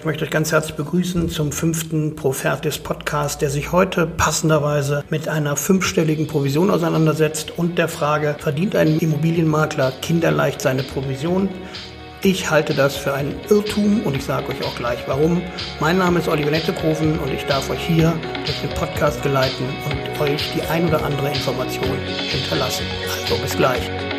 Ich möchte euch ganz herzlich begrüßen zum fünften Profertis Podcast, der sich heute passenderweise mit einer fünfstelligen Provision auseinandersetzt und der Frage, verdient ein Immobilienmakler kinderleicht seine Provision? Ich halte das für einen Irrtum und ich sage euch auch gleich warum. Mein Name ist Oliver Nettekoven und ich darf euch hier durch den Podcast geleiten und euch die ein oder andere Information hinterlassen. Also bis gleich.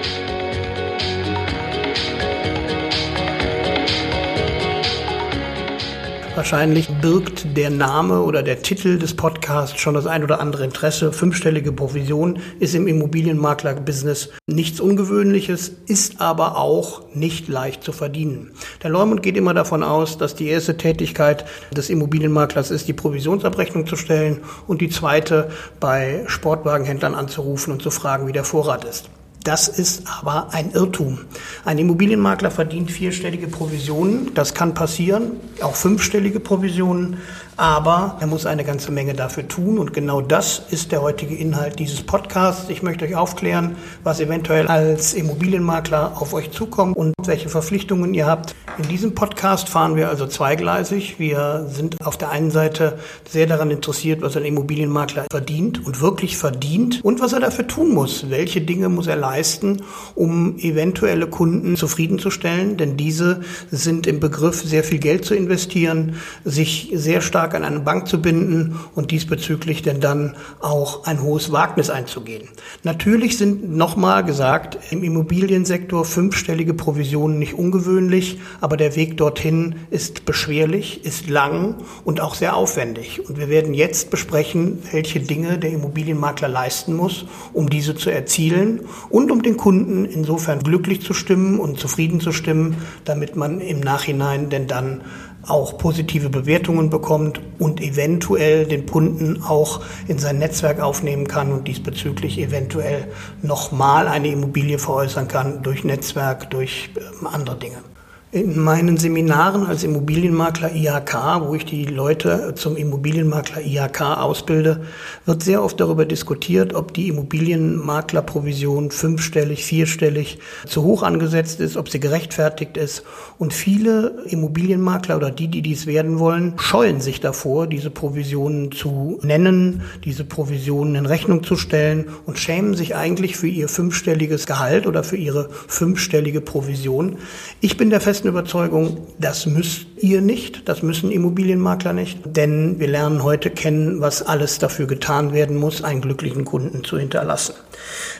Wahrscheinlich birgt der Name oder der Titel des Podcasts schon das ein oder andere Interesse. Fünfstellige Provision ist im Immobilienmakler-Business nichts Ungewöhnliches, ist aber auch nicht leicht zu verdienen. Der Leumund geht immer davon aus, dass die erste Tätigkeit des Immobilienmaklers ist, die Provisionsabrechnung zu stellen und die zweite bei Sportwagenhändlern anzurufen und zu fragen, wie der Vorrat ist. Das ist aber ein Irrtum. Ein Immobilienmakler verdient vierstellige Provisionen. Das kann passieren, auch fünfstellige Provisionen aber er muss eine ganze Menge dafür tun und genau das ist der heutige Inhalt dieses Podcasts. Ich möchte euch aufklären, was eventuell als Immobilienmakler auf euch zukommt und welche Verpflichtungen ihr habt. In diesem Podcast fahren wir also zweigleisig. Wir sind auf der einen Seite sehr daran interessiert, was ein Immobilienmakler verdient und wirklich verdient und was er dafür tun muss. Welche Dinge muss er leisten, um eventuelle Kunden zufriedenzustellen, denn diese sind im Begriff, sehr viel Geld zu investieren, sich sehr stark stark an eine Bank zu binden und diesbezüglich denn dann auch ein hohes Wagnis einzugehen. Natürlich sind nochmal gesagt, im Immobiliensektor fünfstellige Provisionen nicht ungewöhnlich, aber der Weg dorthin ist beschwerlich, ist lang und auch sehr aufwendig. Und wir werden jetzt besprechen, welche Dinge der Immobilienmakler leisten muss, um diese zu erzielen und um den Kunden insofern glücklich zu stimmen und zufrieden zu stimmen, damit man im Nachhinein denn dann auch positive Bewertungen bekommt und eventuell den Kunden auch in sein Netzwerk aufnehmen kann und diesbezüglich eventuell nochmal eine Immobilie veräußern kann durch Netzwerk, durch ähm, andere Dinge. In meinen Seminaren als Immobilienmakler IHK, wo ich die Leute zum Immobilienmakler IHK ausbilde, wird sehr oft darüber diskutiert, ob die Immobilienmaklerprovision fünfstellig, vierstellig zu hoch angesetzt ist, ob sie gerechtfertigt ist. Und viele Immobilienmakler oder die, die dies werden wollen, scheuen sich davor, diese Provisionen zu nennen, diese Provisionen in Rechnung zu stellen und schämen sich eigentlich für ihr fünfstelliges Gehalt oder für ihre fünfstellige Provision. Ich bin der festen festen Überzeugung, das müsst ihr nicht, das müssen Immobilienmakler nicht, denn wir lernen heute kennen, was alles dafür getan werden muss, einen glücklichen Kunden zu hinterlassen.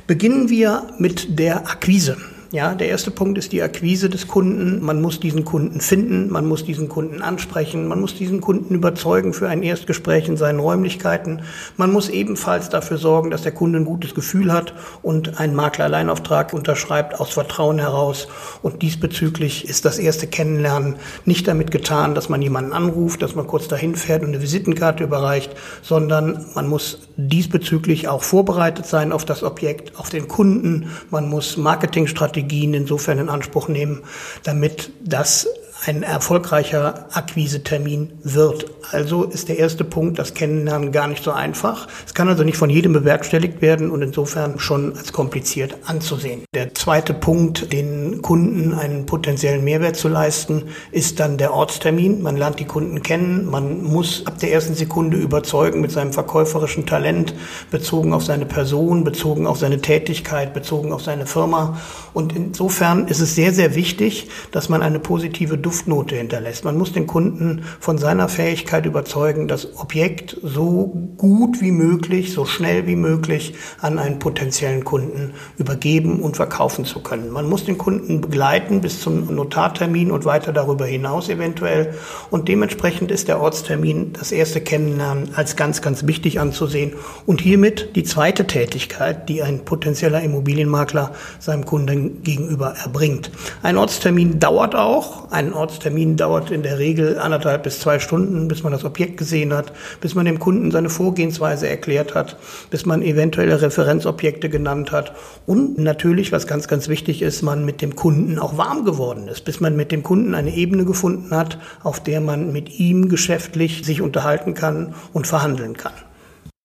Beginnen wir mit der Akquise. Ja, der erste Punkt ist die Akquise des Kunden. Man muss diesen Kunden finden, man muss diesen Kunden ansprechen, man muss diesen Kunden überzeugen für ein Erstgespräch in seinen Räumlichkeiten. Man muss ebenfalls dafür sorgen, dass der Kunde ein gutes Gefühl hat und einen Makleralleinauftrag unterschreibt aus Vertrauen heraus. Und diesbezüglich ist das erste Kennenlernen nicht damit getan, dass man jemanden anruft, dass man kurz dahin fährt und eine Visitenkarte überreicht, sondern man muss diesbezüglich auch vorbereitet sein auf das Objekt, auf den Kunden. Man muss Marketingstrategien Strategien insofern in Anspruch nehmen, damit das ein erfolgreicher Akquisetermin wird. Also ist der erste Punkt, das Kennenlernen gar nicht so einfach. Es kann also nicht von jedem bewerkstelligt werden und insofern schon als kompliziert anzusehen. Der zweite Punkt, den Kunden einen potenziellen Mehrwert zu leisten, ist dann der Ortstermin. Man lernt die Kunden kennen. Man muss ab der ersten Sekunde überzeugen mit seinem verkäuferischen Talent, bezogen auf seine Person, bezogen auf seine Tätigkeit, bezogen auf seine Firma. Und insofern ist es sehr, sehr wichtig, dass man eine positive Duftnote hinterlässt. Man muss den Kunden von seiner Fähigkeit überzeugen, das Objekt so gut wie möglich, so schnell wie möglich an einen potenziellen Kunden übergeben und verkaufen zu können. Man muss den Kunden begleiten bis zum Notartermin und weiter darüber hinaus eventuell. Und dementsprechend ist der Ortstermin, das erste Kennenlernen, als ganz, ganz wichtig anzusehen. Und hiermit die zweite Tätigkeit, die ein potenzieller Immobilienmakler seinem Kunden gegenüber erbringt. Ein Ortstermin dauert auch. Ein Ortstermin dauert in der Regel anderthalb bis zwei Stunden, bis man das Objekt gesehen hat, bis man dem Kunden seine Vorgehensweise erklärt hat, bis man eventuelle Referenzobjekte genannt hat und natürlich, was ganz, ganz wichtig ist, man mit dem Kunden auch warm geworden ist, bis man mit dem Kunden eine Ebene gefunden hat, auf der man mit ihm geschäftlich sich unterhalten kann und verhandeln kann.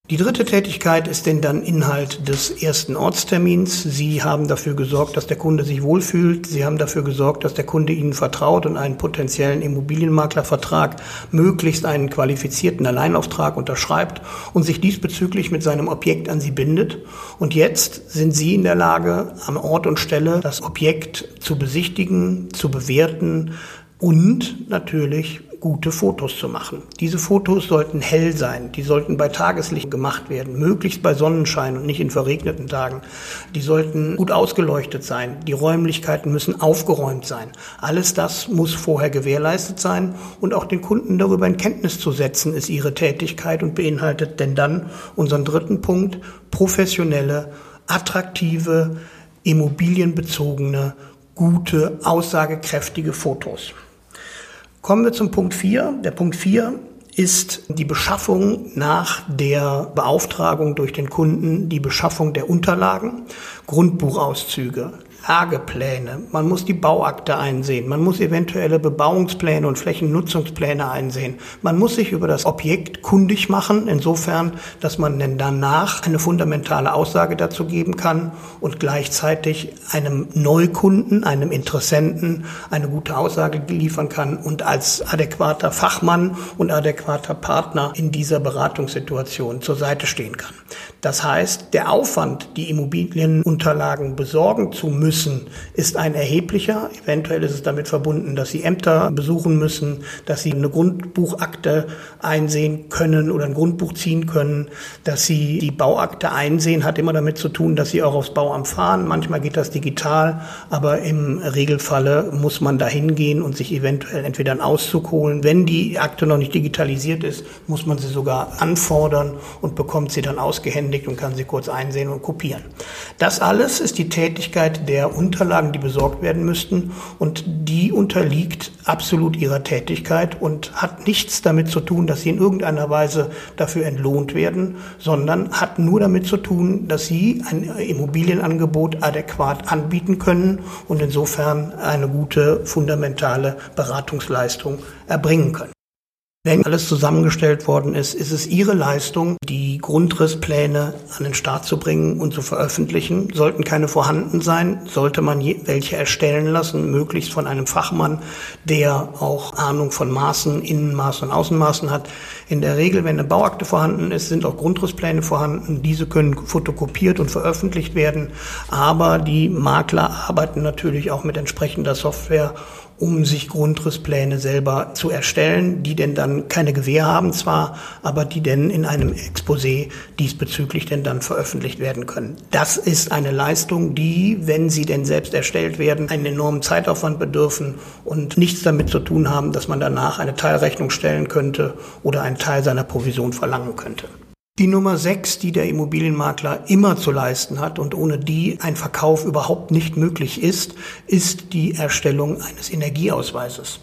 Die dritte Tätigkeit ist denn dann Inhalt des ersten Ortstermins. Sie haben dafür gesorgt, dass der Kunde sich wohlfühlt. Sie haben dafür gesorgt, dass der Kunde Ihnen vertraut und einen potenziellen Immobilienmaklervertrag, möglichst einen qualifizierten Alleinauftrag unterschreibt und sich diesbezüglich mit seinem Objekt an Sie bindet. Und jetzt sind Sie in der Lage, am Ort und Stelle das Objekt zu besichtigen, zu bewerten, und natürlich gute Fotos zu machen. Diese Fotos sollten hell sein, die sollten bei Tageslicht gemacht werden, möglichst bei Sonnenschein und nicht in verregneten Tagen. Die sollten gut ausgeleuchtet sein, die Räumlichkeiten müssen aufgeräumt sein. Alles das muss vorher gewährleistet sein und auch den Kunden darüber in Kenntnis zu setzen, ist ihre Tätigkeit und beinhaltet denn dann unseren dritten Punkt, professionelle, attraktive, immobilienbezogene, gute, aussagekräftige Fotos. Kommen wir zum Punkt 4. Der Punkt 4 ist die Beschaffung nach der Beauftragung durch den Kunden, die Beschaffung der Unterlagen, Grundbuchauszüge, Lagepläne, man muss die Bauakte einsehen, man muss eventuelle Bebauungspläne und Flächennutzungspläne einsehen. Man muss sich über das Objekt kundig machen, insofern, dass man denn danach eine fundamentale Aussage dazu geben kann und gleichzeitig einem Neukunden, einem Interessenten eine gute Aussage liefern kann und als adäquater Fachmann und adäquater Partner in dieser Beratungssituation zur Seite stehen kann. Das heißt, der Aufwand, die Immobilienunterlagen besorgen zu müssen, ist ein erheblicher. Eventuell ist es damit verbunden, dass Sie Ämter besuchen müssen, dass Sie eine Grundbuchakte einsehen können oder ein Grundbuch ziehen können, dass Sie die Bauakte einsehen, hat immer damit zu tun, dass Sie auch aufs Bauamt fahren. Manchmal geht das digital, aber im Regelfalle muss man da hingehen und sich eventuell entweder einen Auszug holen. Wenn die Akte noch nicht digitalisiert ist, muss man sie sogar anfordern und bekommt sie dann ausgehändigt und kann sie kurz einsehen und kopieren. Das alles ist die Tätigkeit der Unterlagen, die besorgt werden müssten. Und die unterliegt absolut ihrer Tätigkeit und hat nichts damit zu tun, dass sie in irgendeiner Weise dafür entlohnt werden, sondern hat nur damit zu tun, dass sie ein Immobilienangebot adäquat anbieten können und insofern eine gute fundamentale Beratungsleistung erbringen können. Wenn alles zusammengestellt worden ist, ist es Ihre Leistung, die Grundrisspläne an den Start zu bringen und zu veröffentlichen. Sollten keine vorhanden sein, sollte man welche erstellen lassen, möglichst von einem Fachmann, der auch Ahnung von Maßen, Innenmaßen und Außenmaßen hat. In der Regel, wenn eine Bauakte vorhanden ist, sind auch Grundrisspläne vorhanden. Diese können fotokopiert und veröffentlicht werden. Aber die Makler arbeiten natürlich auch mit entsprechender Software um sich Grundrisspläne selber zu erstellen, die denn dann keine Gewähr haben zwar, aber die denn in einem Exposé diesbezüglich denn dann veröffentlicht werden können. Das ist eine Leistung, die, wenn sie denn selbst erstellt werden, einen enormen Zeitaufwand bedürfen und nichts damit zu tun haben, dass man danach eine Teilrechnung stellen könnte oder einen Teil seiner Provision verlangen könnte. Die Nummer sechs, die der Immobilienmakler immer zu leisten hat und ohne die ein Verkauf überhaupt nicht möglich ist, ist die Erstellung eines Energieausweises.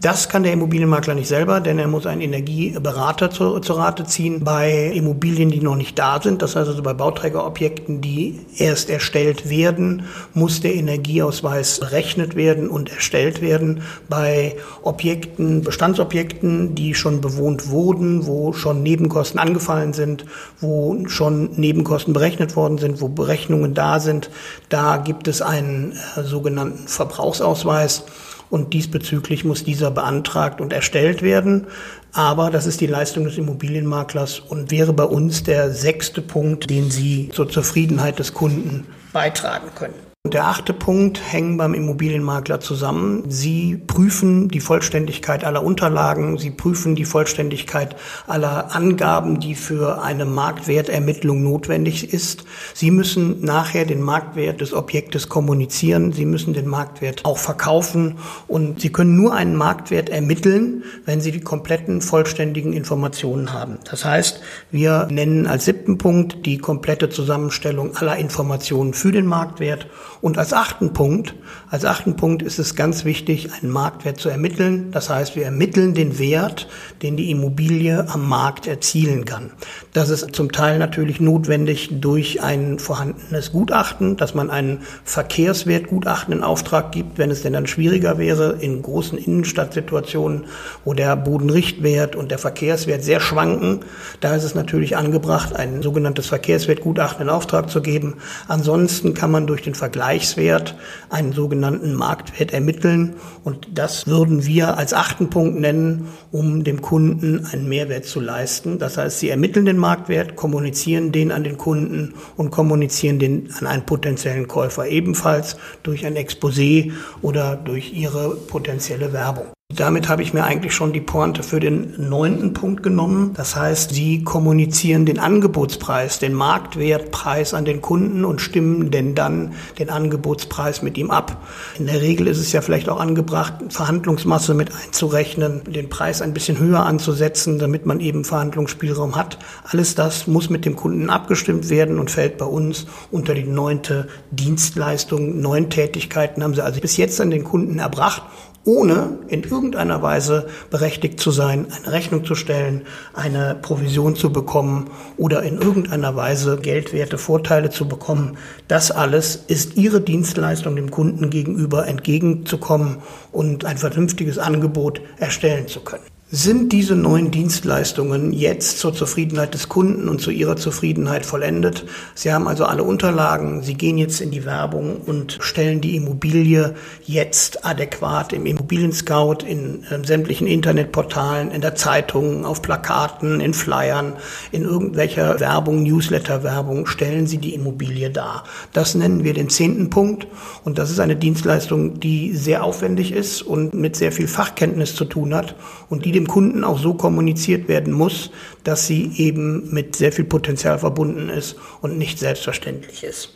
Das kann der Immobilienmakler nicht selber, denn er muss einen Energieberater zu, zu Rate ziehen bei Immobilien, die noch nicht da sind. Das heißt also bei Bauträgerobjekten, die erst erstellt werden, muss der Energieausweis berechnet werden und erstellt werden. Bei Objekten, Bestandsobjekten, die schon bewohnt wurden, wo schon Nebenkosten angefallen sind, wo schon Nebenkosten berechnet worden sind, wo Berechnungen da sind, da gibt es einen äh, sogenannten Verbrauchsausweis und diesbezüglich muss dieser beantragt und erstellt werden. Aber das ist die Leistung des Immobilienmaklers und wäre bei uns der sechste Punkt, den Sie zur Zufriedenheit des Kunden beitragen können. Und der achte Punkt hängen beim Immobilienmakler zusammen. Sie prüfen die Vollständigkeit aller Unterlagen, Sie prüfen die Vollständigkeit aller Angaben, die für eine Marktwertermittlung notwendig ist. Sie müssen nachher den Marktwert des Objektes kommunizieren, Sie müssen den Marktwert auch verkaufen und Sie können nur einen Marktwert ermitteln, wenn Sie die kompletten vollständigen Informationen haben. Das heißt, wir nennen als siebten Punkt die komplette Zusammenstellung aller Informationen für den Marktwert Und als achten Punkt, als achten Punkt ist es ganz wichtig, einen Marktwert zu ermitteln. Das heißt, wir ermitteln den Wert, den die Immobilie am Markt erzielen kann. Das ist zum Teil natürlich notwendig durch ein vorhandenes Gutachten, dass man einen Verkehrswertgutachten in Auftrag gibt, wenn es denn dann schwieriger wäre, in großen Innenstadtsituationen, wo der Bodenrichtwert und der Verkehrswert sehr schwanken. Da ist es natürlich angebracht, ein sogenanntes Verkehrswertgutachten in Auftrag zu geben. Ansonsten kann man durch den Vergleich Vergleichswert, einen sogenannten Marktwert ermitteln. Und das würden wir als achten Punkt nennen, um dem Kunden einen Mehrwert zu leisten. Das heißt, Sie ermitteln den Marktwert, kommunizieren den an den Kunden und kommunizieren den an einen potenziellen Käufer ebenfalls durch ein Exposé oder durch Ihre potenzielle Werbung. Damit habe ich mir eigentlich schon die Pointe für den neunten Punkt genommen. Das heißt, Sie kommunizieren den Angebotspreis, den Marktwertpreis an den Kunden und stimmen denn dann den Angebotspreis mit ihm ab. In der Regel ist es ja vielleicht auch angebracht, Verhandlungsmasse mit einzurechnen, den Preis ein bisschen höher anzusetzen, damit man eben Verhandlungsspielraum hat. Alles das muss mit dem Kunden abgestimmt werden und fällt bei uns unter die neunte Dienstleistung. Neun Tätigkeiten haben Sie also bis jetzt an den Kunden erbracht ohne in irgendeiner Weise berechtigt zu sein, eine Rechnung zu stellen, eine Provision zu bekommen oder in irgendeiner Weise geldwerte Vorteile zu bekommen. Das alles ist Ihre Dienstleistung dem Kunden gegenüber entgegenzukommen und ein vernünftiges Angebot erstellen zu können. Sind diese neuen Dienstleistungen jetzt zur Zufriedenheit des Kunden und zu Ihrer Zufriedenheit vollendet? Sie haben also alle Unterlagen, Sie gehen jetzt in die Werbung und stellen die Immobilie jetzt adäquat im Immobilien-Scout, in äh, sämtlichen Internetportalen, in der Zeitung, auf Plakaten, in Flyern, in irgendwelcher Werbung, Newsletter-Werbung, stellen Sie die Immobilie dar. Das nennen wir den zehnten Punkt und das ist eine Dienstleistung, die sehr aufwendig ist und mit sehr viel Fachkenntnis zu tun hat und die dem Kunden auch so kommuniziert werden muss, dass sie eben mit sehr viel Potenzial verbunden ist und nicht selbstverständlich ist.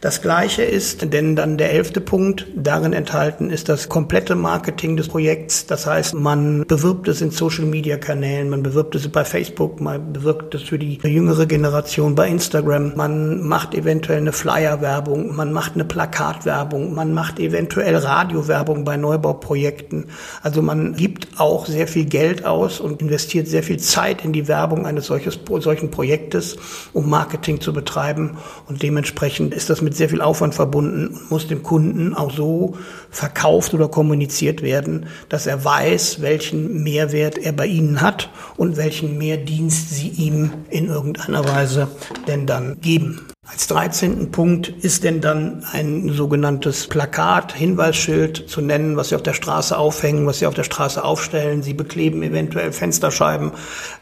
Das Gleiche ist denn dann der elfte Punkt. Darin enthalten ist das komplette Marketing des Projekts. Das heißt, man bewirbt es in Social Media Kanälen, man bewirbt es bei Facebook, man bewirbt es für die jüngere Generation bei Instagram, man macht eventuell eine Flyer-Werbung, man macht eine Plakatwerbung, man macht eventuell Radiowerbung bei Neubauprojekten. Also man gibt auch sehr viel Geld aus und investiert sehr viel Zeit in die Werbung eines solches, solchen Projektes, um Marketing zu betreiben. Und dementsprechend ist das mit sehr viel Aufwand verbunden und muss dem Kunden auch so verkauft oder kommuniziert werden, dass er weiß, welchen Mehrwert er bei Ihnen hat und welchen Mehrdienst Sie ihm in irgendeiner Weise denn dann geben. Als 13. Punkt ist denn dann ein sogenanntes Plakat, Hinweisschild zu nennen, was Sie auf der Straße aufhängen, was Sie auf der Straße aufstellen. Sie bekleben eventuell Fensterscheiben.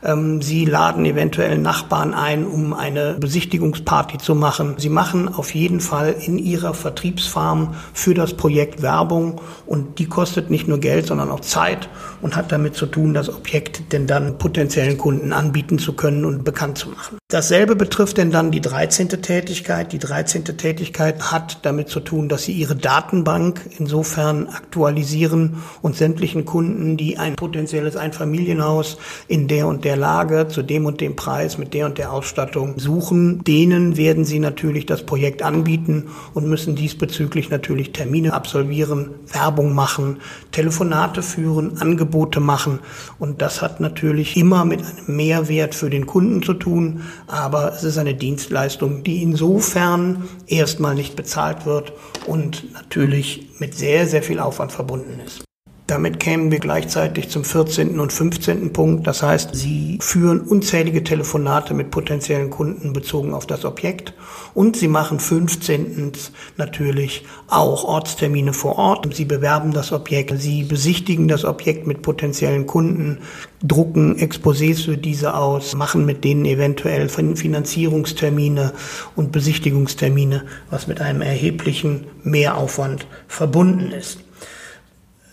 Ähm, Sie laden eventuell Nachbarn ein, um eine Besichtigungsparty zu machen. Sie machen auf jeden Fall in Ihrer Vertriebsfarm für das Projekt Werbung und die kostet nicht nur Geld, sondern auch Zeit und hat damit zu tun, das Objekt denn dann potenziellen Kunden anbieten zu können und bekannt zu machen. Dasselbe betrifft denn dann die 13. Tätigkeit. Die 13. Tätigkeit hat damit zu tun, dass Sie Ihre Datenbank insofern aktualisieren und sämtlichen Kunden, die ein potenzielles Einfamilienhaus in der und der Lage zu dem und dem Preis mit der und der Ausstattung suchen, denen werden Sie natürlich das Projekt anbieten und müssen diesbezüglich natürlich Termine absolvieren, Werbung machen, Telefonate führen, Angebote machen und das hat natürlich immer mit einem Mehrwert für den Kunden zu tun, aber es ist eine Dienstleistung, die insofern erstmal nicht bezahlt wird und natürlich mit sehr, sehr viel Aufwand verbunden ist. Damit kämen wir gleichzeitig zum 14. und 15. Punkt. Das heißt, Sie führen unzählige Telefonate mit potenziellen Kunden bezogen auf das Objekt und Sie machen 15. natürlich auch Ortstermine vor Ort. Sie bewerben das Objekt, Sie besichtigen das Objekt mit potenziellen Kunden, drucken Exposés für diese aus, machen mit denen eventuell Finanzierungstermine und Besichtigungstermine, was mit einem erheblichen Mehraufwand verbunden ist.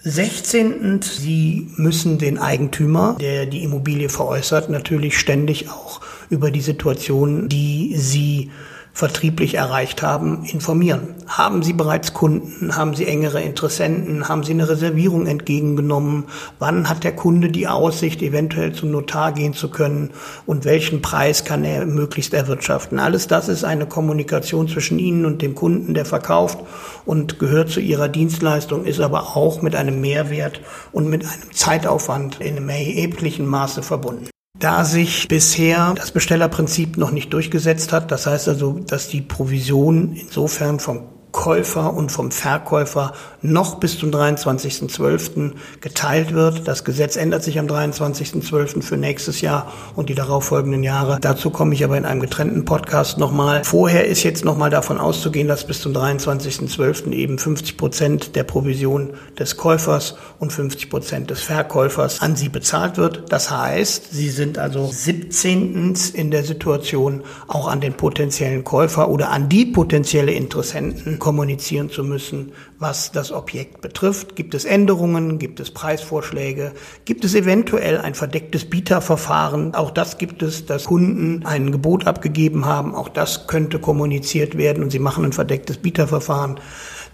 16. Sie müssen den Eigentümer, der die Immobilie veräußert, natürlich ständig auch über die Situation, die Sie vertrieblich erreicht haben, informieren. Haben Sie bereits Kunden? Haben Sie engere Interessenten? Haben Sie eine Reservierung entgegengenommen? Wann hat der Kunde die Aussicht, eventuell zum Notar gehen zu können? Und welchen Preis kann er möglichst erwirtschaften? Alles das ist eine Kommunikation zwischen Ihnen und dem Kunden, der verkauft und gehört zu Ihrer Dienstleistung, ist aber auch mit einem Mehrwert und mit einem Zeitaufwand in einem erheblichen Maße verbunden. Da sich bisher das Bestellerprinzip noch nicht durchgesetzt hat, das heißt also, dass die Provision insofern vom Käufer und vom Verkäufer noch bis zum 23.12. geteilt wird. Das Gesetz ändert sich am 23.12. für nächstes Jahr und die darauffolgenden Jahre. Dazu komme ich aber in einem getrennten Podcast nochmal. Vorher ist jetzt nochmal davon auszugehen, dass bis zum 23.12. eben 50 Prozent der Provision des Käufers und 50 Prozent des Verkäufers an Sie bezahlt wird. Das heißt, Sie sind also 17. in der Situation, auch an den potenziellen Käufer oder an die potenzielle Interessenten kommunizieren zu müssen, was das Objekt betrifft. Gibt es Änderungen? Gibt es Preisvorschläge? Gibt es eventuell ein verdecktes Bieterverfahren? Auch das gibt es, dass Kunden ein Gebot abgegeben haben. Auch das könnte kommuniziert werden und sie machen ein verdecktes Bieterverfahren.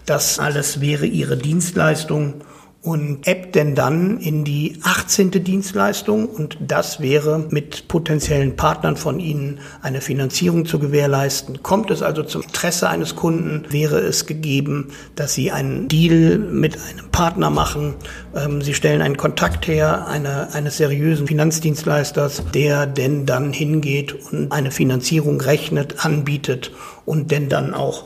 Das alles wäre ihre Dienstleistung und ebbt denn dann in die 18. Dienstleistung und das wäre mit potenziellen Partnern von Ihnen eine Finanzierung zu gewährleisten. Kommt es also zum Interesse eines Kunden, wäre es gegeben, dass Sie einen Deal mit einem Partner machen. Ähm, Sie stellen einen Kontakt her eine, eines seriösen Finanzdienstleisters, der denn dann hingeht und eine Finanzierung rechnet, anbietet und denn dann auch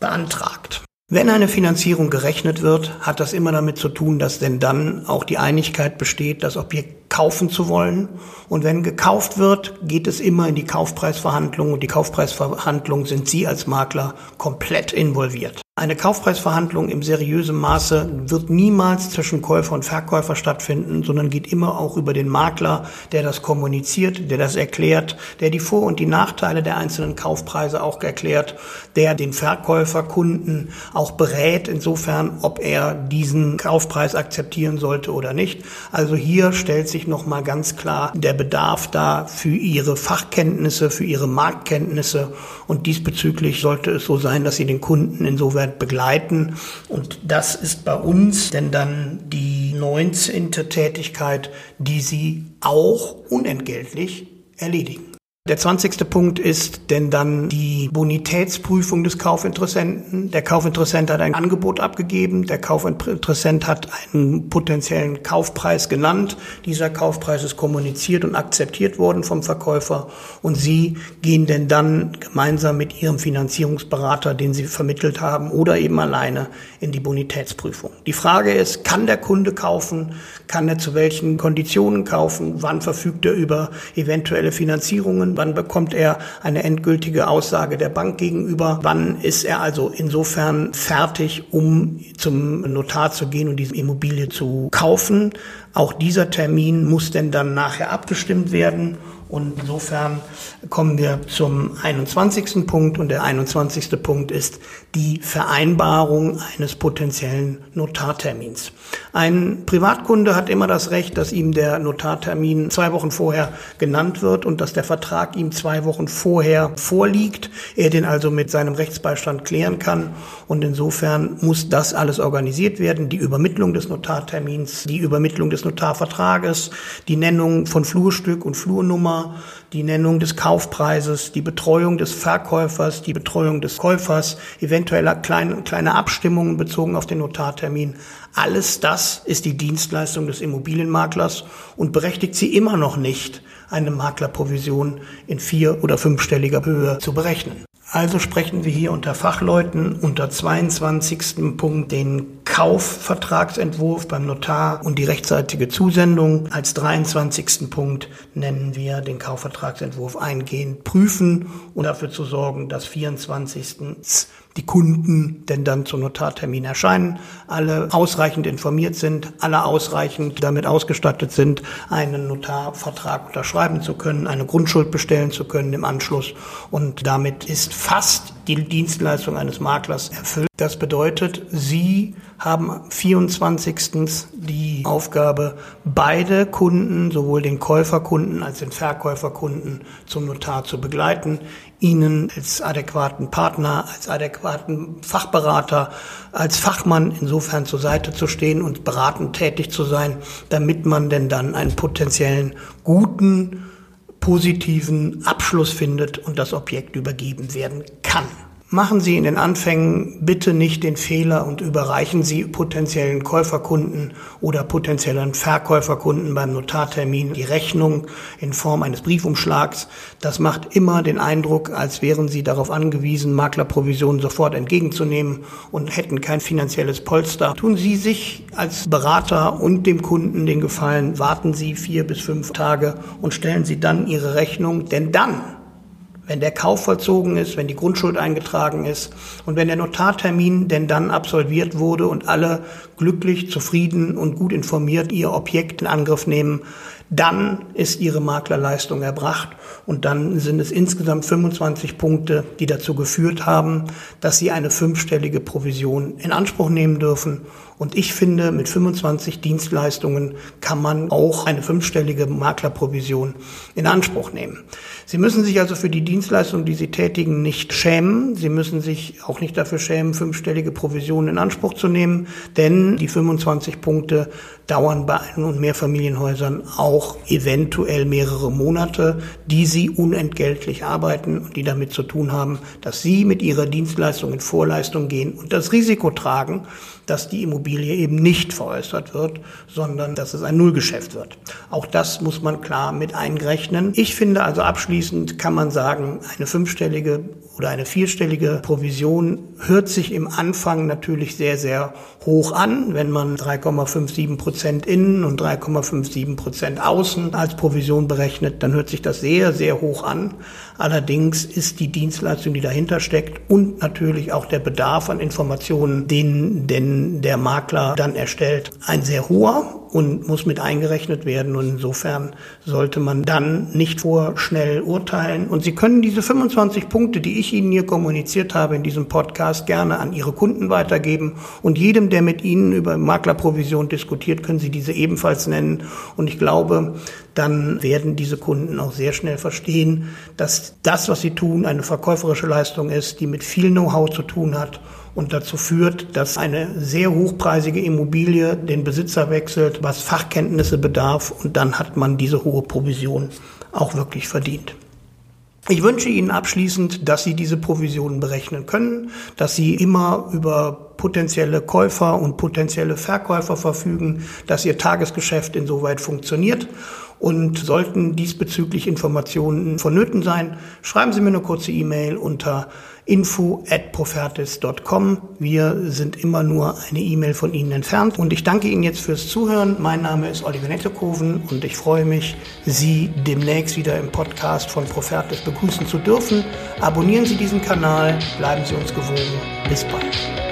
beantragt. Wenn eine Finanzierung gerechnet wird, hat das immer damit zu tun, dass denn dann auch die Einigkeit besteht, das Objekt kaufen zu wollen. Und wenn gekauft wird, geht es immer in die Kaufpreisverhandlung und die Kaufpreisverhandlung sind Sie als Makler komplett involviert. Eine Kaufpreisverhandlung im seriösen Maße wird niemals zwischen Käufer und Verkäufer stattfinden, sondern geht immer auch über den Makler, der das kommuniziert, der das erklärt, der die Vor- und die Nachteile der einzelnen Kaufpreise auch erklärt, der den Verkäufer, Kunden auch berät, insofern, ob er diesen Kaufpreis akzeptieren sollte oder nicht. Also hier stellt sich nochmal ganz klar der Bedarf da für ihre Fachkenntnisse, für ihre Marktkenntnisse und diesbezüglich sollte es so sein, dass sie den Kunden insofern Arbeit begleiten. Und das ist bei uns denn dann die 19. Tätigkeit, die Sie auch unentgeltlich erledigen. Der 20. Punkt ist denn dann die Bonitätsprüfung des Kaufinteressenten. Der Kaufinteressent hat ein Angebot abgegeben, der Kaufinteressent hat einen potenziellen Kaufpreis genannt. Dieser Kaufpreis ist kommuniziert und akzeptiert worden vom Verkäufer und Sie gehen denn dann gemeinsam mit Ihrem Finanzierungsberater, den Sie vermittelt haben oder eben alleine in die Bonitätsprüfung. Die Frage ist, kann der Kunde kaufen? Kann er zu welchen Konditionen kaufen? Wann verfügt er über eventuelle Finanzierungen? Wann bekommt er eine endgültige Aussage der Bank gegenüber, wann ist er also insofern fertig, um zum Notar zu gehen und diese Immobilie zu kaufen. Auch dieser Termin muss denn dann nachher abgestimmt werden. Und insofern kommen wir zum 21. Punkt und der 21. Punkt ist die Vereinbarung eines potenziellen Notartermins. Ein Privatkunde hat immer das Recht, dass ihm der Notartermin zwei Wochen vorher genannt wird und dass der Vertrag ihm zwei Wochen vorher vorliegt, er den also mit seinem Rechtsbeistand klären kann. Und insofern muss das alles organisiert werden. Die Übermittlung des Notartermins, die Übermittlung des Notarvertrages, die Nennung von Flurstück und Flurnummer, die Nennung des Kaufpreises, die Betreuung des Verkäufers, die Betreuung des Käufers, eventuelle kleine, kleine Abstimmungen bezogen auf den Notartermin. Alles das ist die Dienstleistung des Immobilienmaklers und berechtigt sie immer noch nicht, eine Maklerprovision in vier- oder fünfstelliger Höhe zu berechnen. Also sprechen wir hier unter Fachleuten unter 22. Punkt den Kaufvertragsentwurf beim Notar und die rechtzeitige Zusendung. Als 23. Punkt nennen wir den Kaufvertragsentwurf eingehend prüfen und dafür zu sorgen, dass 24 die Kunden denn dann zum Notartermin erscheinen, alle ausreichend informiert sind, alle ausreichend damit ausgestattet sind, einen Notarvertrag unterschreiben zu können, eine Grundschuld bestellen zu können im Anschluss. Und damit ist fast die Dienstleistung eines Maklers erfüllt. Das bedeutet, Sie haben am 24. die Aufgabe, beide Kunden, sowohl den Käuferkunden als den Verkäuferkunden zum Notar zu begleiten, ihnen als adäquaten Partner, als adäquaten Fachberater, als Fachmann insofern zur Seite zu stehen und beratend tätig zu sein, damit man denn dann einen potenziellen guten, positiven Abschluss findet und das Objekt übergeben werden kann. Machen Sie in den Anfängen bitte nicht den Fehler und überreichen Sie potenziellen Käuferkunden oder potenziellen Verkäuferkunden beim Notartermin die Rechnung in Form eines Briefumschlags. Das macht immer den Eindruck, als wären Sie darauf angewiesen, Maklerprovisionen sofort entgegenzunehmen und hätten kein finanzielles Polster. Tun Sie sich als Berater und dem Kunden den Gefallen, warten Sie vier bis fünf Tage und stellen Sie dann Ihre Rechnung, denn dann wenn der Kauf vollzogen ist, wenn die Grundschuld eingetragen ist und wenn der Notartermin denn dann absolviert wurde und alle glücklich, zufrieden und gut informiert ihr Objekt in Angriff nehmen, dann ist ihre Maklerleistung erbracht und dann sind es insgesamt 25 Punkte, die dazu geführt haben, dass sie eine fünfstellige Provision in Anspruch nehmen dürfen. Und ich finde, mit 25 Dienstleistungen kann man auch eine fünfstellige Maklerprovision in Anspruch nehmen. Sie müssen sich also für die Dienstleistung, die Sie tätigen, nicht schämen. Sie müssen sich auch nicht dafür schämen, fünfstellige Provisionen in Anspruch zu nehmen, denn die 25 Punkte dauern bei Ein- und Mehrfamilienhäusern auch eventuell mehrere Monate, die Sie unentgeltlich arbeiten und die damit zu tun haben, dass Sie mit Ihrer Dienstleistung in Vorleistung gehen und das Risiko tragen, dass die Immobilie eben nicht veräußert wird, sondern dass es ein Nullgeschäft wird. Auch das muss man klar mit einrechnen. Ich finde also abschließend kann man sagen, eine fünfstellige oder eine vierstellige Provision hört sich im Anfang natürlich sehr, sehr hoch an, wenn man 3,57 Prozent innen und 3,57 Prozent außen als Provision berechnet, dann hört sich das sehr, sehr hoch an. Allerdings ist die Dienstleistung, die dahinter steckt und natürlich auch der Bedarf an Informationen, den denn der Makler dann erstellt, ein sehr hoher und muss mit eingerechnet werden. Und insofern sollte man dann nicht vorschnell urteilen. Und Sie können diese 25 Punkte, die ich Ihnen hier kommuniziert habe in diesem Podcast, gerne an Ihre Kunden weitergeben. Und jedem, der mit Ihnen über Maklerprovision diskutiert, können Sie diese ebenfalls nennen. Und ich glaube, dann werden diese Kunden auch sehr schnell verstehen, dass das, was sie tun, eine verkäuferische Leistung ist, die mit viel Know-how zu tun hat und dazu führt, dass eine sehr hochpreisige Immobilie den Besitzer wechselt, was Fachkenntnisse bedarf und dann hat man diese hohe Provision auch wirklich verdient. Ich wünsche Ihnen abschließend, dass Sie diese Provisionen berechnen können, dass Sie immer über potenzielle Käufer und potenzielle Verkäufer verfügen, dass Ihr Tagesgeschäft insoweit funktioniert. Und sollten diesbezüglich Informationen vonnöten sein, schreiben Sie mir eine kurze E-Mail unter info at profertis.com. Wir sind immer nur eine E-Mail von Ihnen entfernt. Und ich danke Ihnen jetzt fürs Zuhören. Mein Name ist Oliver Nettekoven und ich freue mich, Sie demnächst wieder im Podcast von Profertis begrüßen zu dürfen. Abonnieren Sie diesen Kanal, bleiben Sie uns gewogen. Bis bald.